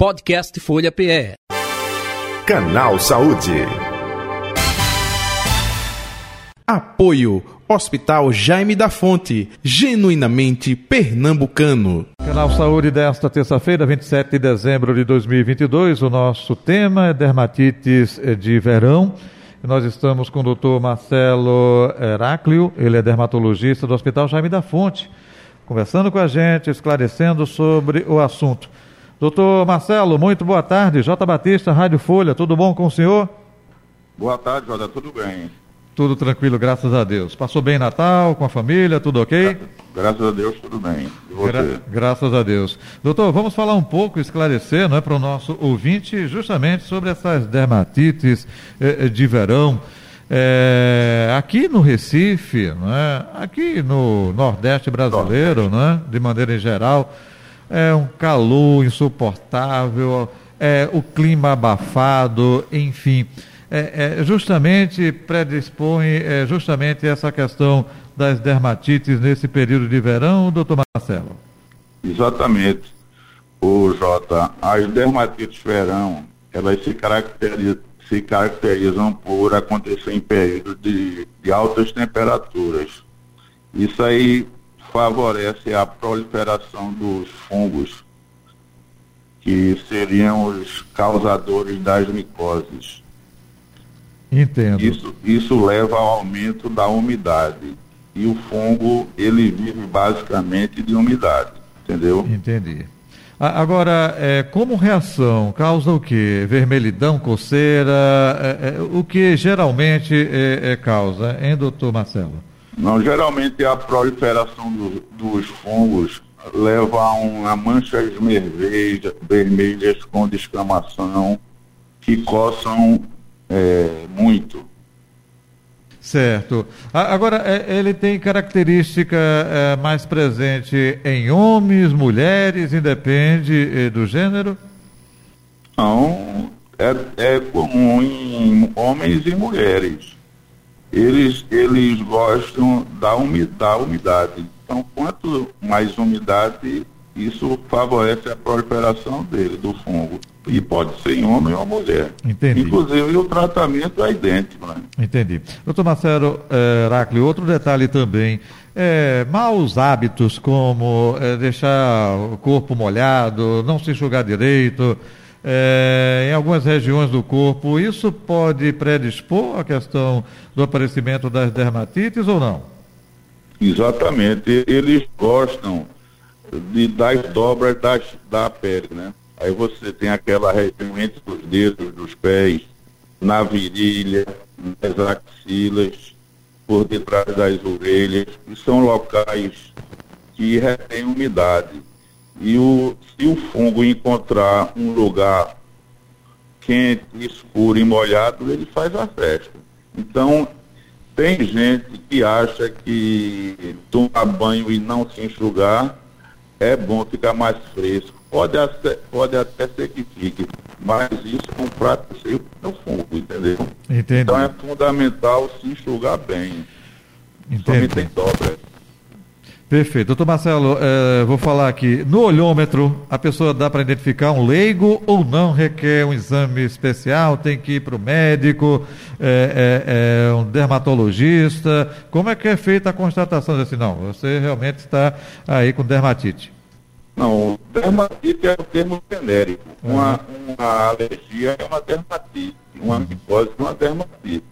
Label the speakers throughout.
Speaker 1: Podcast Folha PE.
Speaker 2: Canal Saúde. Apoio Hospital Jaime da Fonte, genuinamente pernambucano.
Speaker 3: Canal Saúde desta terça-feira, 27 de dezembro de 2022. O nosso tema é dermatites de verão. Nós estamos com o doutor Marcelo Heráclio, ele é dermatologista do Hospital Jaime da Fonte, conversando com a gente, esclarecendo sobre o assunto. Doutor Marcelo, muito boa tarde. J. Batista, Rádio Folha, tudo bom com o senhor?
Speaker 4: Boa tarde, Jota, tudo bem?
Speaker 3: Tudo tranquilo, graças a Deus. Passou bem Natal, com a família, tudo ok?
Speaker 4: Graças a Deus, tudo bem. E você?
Speaker 3: Gra graças a Deus. Doutor, vamos falar um pouco, esclarecer não é, para o nosso ouvinte justamente sobre essas dermatites eh, de verão. É, aqui no Recife, não é, aqui no Nordeste brasileiro, não é, de maneira geral, é um calor insuportável, é o clima abafado, enfim é, é, justamente predispõe é, justamente essa questão das dermatites nesse período de verão, doutor Marcelo?
Speaker 4: Exatamente. O Jota, as dermatites verão, elas se caracterizam, se caracterizam por acontecer em períodos de, de altas temperaturas. Isso aí favorece a proliferação dos fungos, que seriam os causadores das micoses.
Speaker 3: Entendo.
Speaker 4: Isso, isso leva ao aumento da umidade. E o fungo, ele vive basicamente de umidade, entendeu?
Speaker 3: Entendi. Agora, é, como reação, causa o quê? Vermelhidão, coceira, é, é, o que geralmente é, é, causa, hein, doutor Marcelo?
Speaker 4: Não, geralmente a proliferação do, dos fungos leva a uma manchas vermelhas, vermelhas com descamação que coçam é, muito.
Speaker 3: Certo. Agora, é, ele tem característica é, mais presente em homens, mulheres, independe é, do gênero?
Speaker 4: Não, é, é comum em homens e mulheres. Eles, eles gostam da umidade, umidade. Então, quanto mais umidade, isso favorece a proliferação dele, do fungo. E pode ser em homem ou mulher.
Speaker 3: Entendi.
Speaker 4: Inclusive o tratamento é idêntico. Né?
Speaker 3: Entendi. Doutor Marcelo eh, Heraclio, outro detalhe também. É, maus hábitos como é, deixar o corpo molhado, não se enxugar direito, é, em algumas regiões do corpo, isso pode predispor a questão do aparecimento das dermatites ou não?
Speaker 4: Exatamente. Eles gostam de, das dobras das, da pele, né? Aí você tem aquela região entre os dedos dos pés, na virilha, nas axilas, por detrás das orelhas, que são locais que retêm umidade. E o, se o fungo encontrar um lugar quente, escuro e molhado, ele faz a festa. Então, tem gente que acha que tomar banho e não se enxugar é bom ficar mais fresco. Pode, até, pode até ser que fique, mas isso com um prato cheio no fundo, entendeu?
Speaker 3: Entendi.
Speaker 4: Então é fundamental se enxugar bem.
Speaker 3: Entendi.
Speaker 4: tem dobra.
Speaker 3: Perfeito. Doutor Marcelo, eh, vou falar aqui. No olhômetro, a pessoa dá para identificar um leigo ou não requer um exame especial? Tem que ir para o médico, é, é, um dermatologista? Como é que é feita a constatação? Assim, não, você realmente está aí com dermatite.
Speaker 4: Não, dermatite é o termo genérico. Uhum. Uma, uma alergia é uma dermatite, uma uhum. micose é uma dermatite.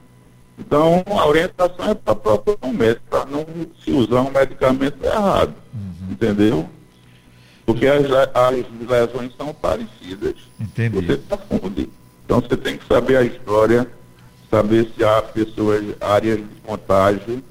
Speaker 4: Então, a orientação é para procurar um médico, para não se usar um medicamento errado. Uhum. Entendeu? Porque as, as lesões são parecidas.
Speaker 3: Entendi.
Speaker 4: Você confunde. Então, você tem que saber a história, saber se há pessoas, áreas de contágio.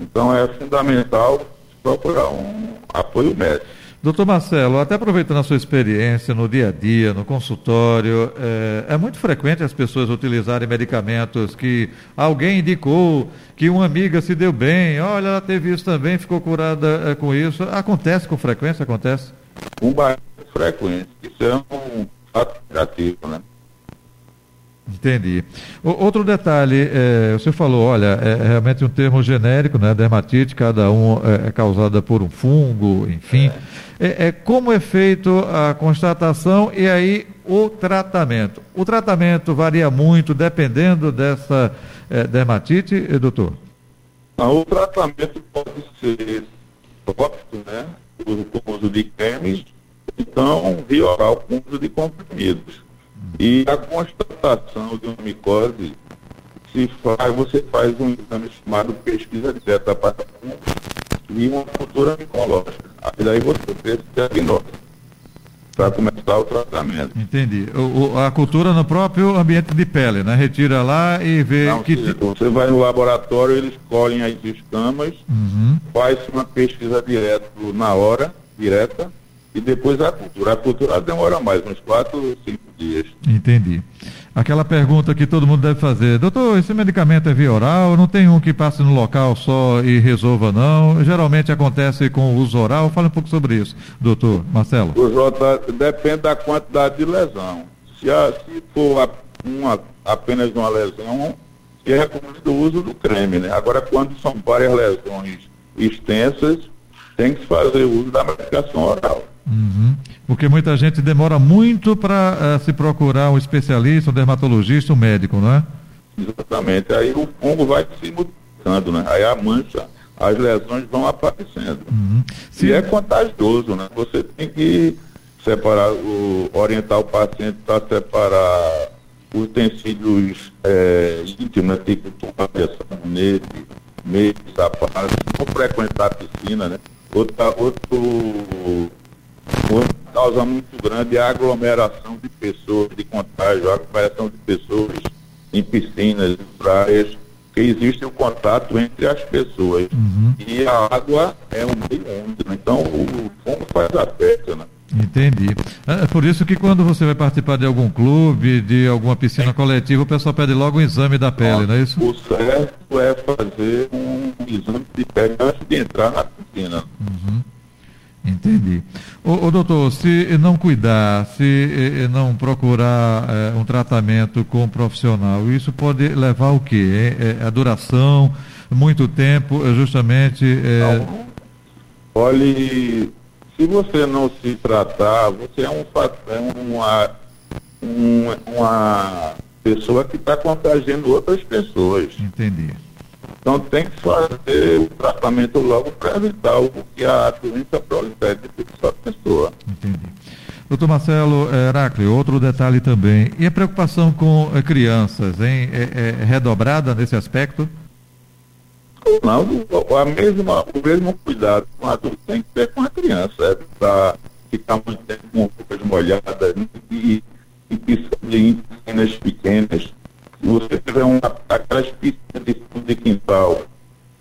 Speaker 4: Então, é fundamental procurar um apoio médico.
Speaker 3: Doutor Marcelo, até aproveitando a sua experiência no dia a dia, no consultório, é, é, muito frequente as pessoas utilizarem medicamentos que alguém indicou, que uma amiga se deu bem, olha, ela teve isso também, ficou curada é, com isso. Acontece com frequência? Acontece?
Speaker 4: Com bastante frequência. Isso é um fato negativo, né?
Speaker 3: Entendi. O, outro detalhe, é, o senhor falou, olha, é realmente um termo genérico, né? Dermatite, cada um é, é causada por um fungo, enfim. É. é. como é feito a constatação e aí o tratamento? O tratamento varia muito dependendo dessa é, dermatite, doutor?
Speaker 4: Não, o tratamento pode ser tópico, né? Com uso de cremes, então via oral com uso de comprimidos. E a constatação de uma micose se faz, você faz um exame chamado pesquisa direta para e uma cultura micológica. Aí daí você fez o diagnóstico para começar o tratamento.
Speaker 3: Entendi. O, o, a cultura no próprio ambiente de pele, né? Retira lá e vê
Speaker 4: Não,
Speaker 3: que.
Speaker 4: Você vai no laboratório, eles colhem as escamas, uhum. faz uma pesquisa direta na hora, direta, e depois a cultura. A cultura demora mais, uns quatro, cinco dias.
Speaker 3: Entendi. Aquela pergunta que todo mundo deve fazer, doutor, esse medicamento é via oral? Não tem um que passe no local só e resolva, não? Geralmente acontece com o uso oral. Fala um pouco sobre isso, doutor Marcelo.
Speaker 4: O Jota, depende da quantidade de lesão. Se, a, se for a, uma, apenas uma lesão, é recomendado o uso do creme, né? Agora, quando são várias lesões extensas, tem que fazer uso da medicação oral.
Speaker 3: Uhum. Porque muita gente demora muito para uh, eh, se procurar um especialista, um dermatologista, um médico, não é?
Speaker 4: Exatamente. Aí o fungo vai se mutando, né? Aí a mancha, as lesões vão aparecendo. Uhum. Se... E é contagioso, né? Você tem que separar, o, orientar o paciente para separar os utensílios é, íntimos, né? tipo toalha, sabonete, meio, sapato, não frequentar a piscina, né? Outra, outro causa muito grande a aglomeração de pessoas, de contágio, a aglomeração de pessoas em piscinas, em praias, que existe o contato entre as pessoas. Uhum. E a água é um meio úmido, né? então o fungo faz a festa, né?
Speaker 3: Entendi. É, é por isso que quando você vai participar de algum clube, de alguma piscina coletiva, o pessoal pede logo um exame da pele, não é isso?
Speaker 4: O certo é fazer um exame de pele antes de entrar na piscina. Uhum.
Speaker 3: Entendi. O, doutor, se não cuidar, se não procurar eh, um tratamento com um profissional, isso pode levar o quê? É, é a duração, muito tempo, é justamente.
Speaker 4: Não. Olhe, se você não se tratar, você é, um, é uma, uma, uma pessoa que está contagiando outras pessoas.
Speaker 3: Entendi.
Speaker 4: Então tem que fazer o tratamento logo para evitar o que a doença prolifere de sua pessoa.
Speaker 3: Entendi. Doutor Marcelo Heraclio, outro detalhe também. E a preocupação com eh, crianças, hein? É, é, redobrada nesse aspecto?
Speaker 4: Não, a mesma, o mesmo cuidado com o adulto tem que ter com a criança, é para ficar muito tempo com roupas molhadas e, e piscinas pequenas se você tiver uma, aquelas piscinas de fundo de quintal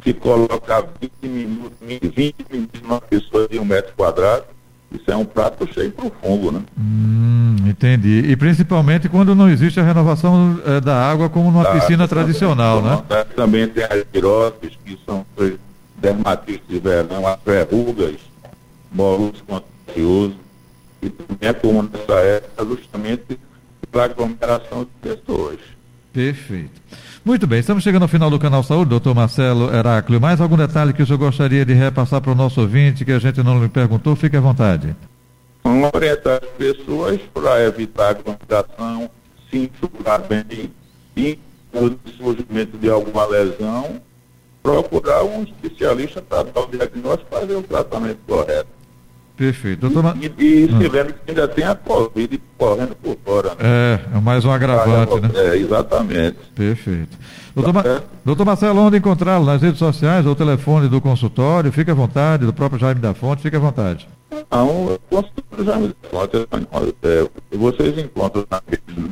Speaker 4: que coloca 20 minutos, 20 minutos numa pessoa de um metro quadrado, isso é um prato cheio para o fungo, né?
Speaker 3: Hum, entendi. E principalmente quando não existe a renovação é, da água como numa da piscina tradicional, né?
Speaker 4: Também tem as viroses, que são dermatites de verão, as verrugas, molusco contagioso, e também é comum nessa época justamente para aglomeração de pessoas.
Speaker 3: Perfeito. Muito bem, estamos chegando ao final do Canal Saúde, doutor Marcelo Heráclio. Mais algum detalhe que o senhor gostaria de repassar para o nosso ouvinte que a gente não lhe perguntou? Fique à vontade.
Speaker 4: Vamos orientar as pessoas para evitar aglomeração, se enxugar bem e, no surgimento de alguma lesão, procurar um especialista para dar o diagnóstico e fazer o tratamento correto.
Speaker 3: Perfeito. Doutor
Speaker 4: E, e, e se lembra que ainda tem a Covid correndo por fora. Né?
Speaker 3: É, é mais um agravante, né?
Speaker 4: É, exatamente.
Speaker 3: Perfeito. Doutor, Ma é. doutor Marcelo, onde encontrá-lo? Nas redes sociais ou telefone do consultório? Fique à vontade, do próprio Jaime da Fonte, fique à vontade.
Speaker 4: Não, o consultório Jaime da Fonte, é, vocês encontram na rede.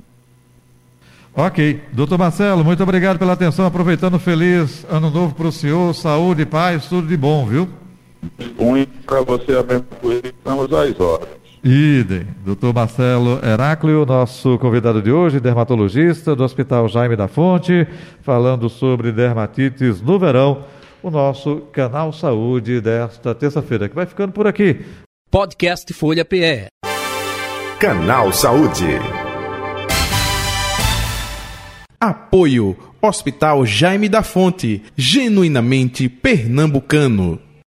Speaker 3: Ok. Doutor Marcelo, muito obrigado pela atenção. Aproveitando, feliz ano novo para o senhor, saúde, paz, tudo de bom, viu?
Speaker 4: Dispõe para você a mesma coisa, estamos às horas.
Speaker 3: Idem. Doutor Marcelo Heráclio, nosso convidado de hoje, dermatologista do Hospital Jaime da Fonte, falando sobre dermatites no verão, o nosso canal Saúde desta terça-feira, que vai ficando por aqui.
Speaker 1: Podcast Folha PE.
Speaker 2: Canal Saúde. Apoio Hospital Jaime da Fonte, genuinamente pernambucano.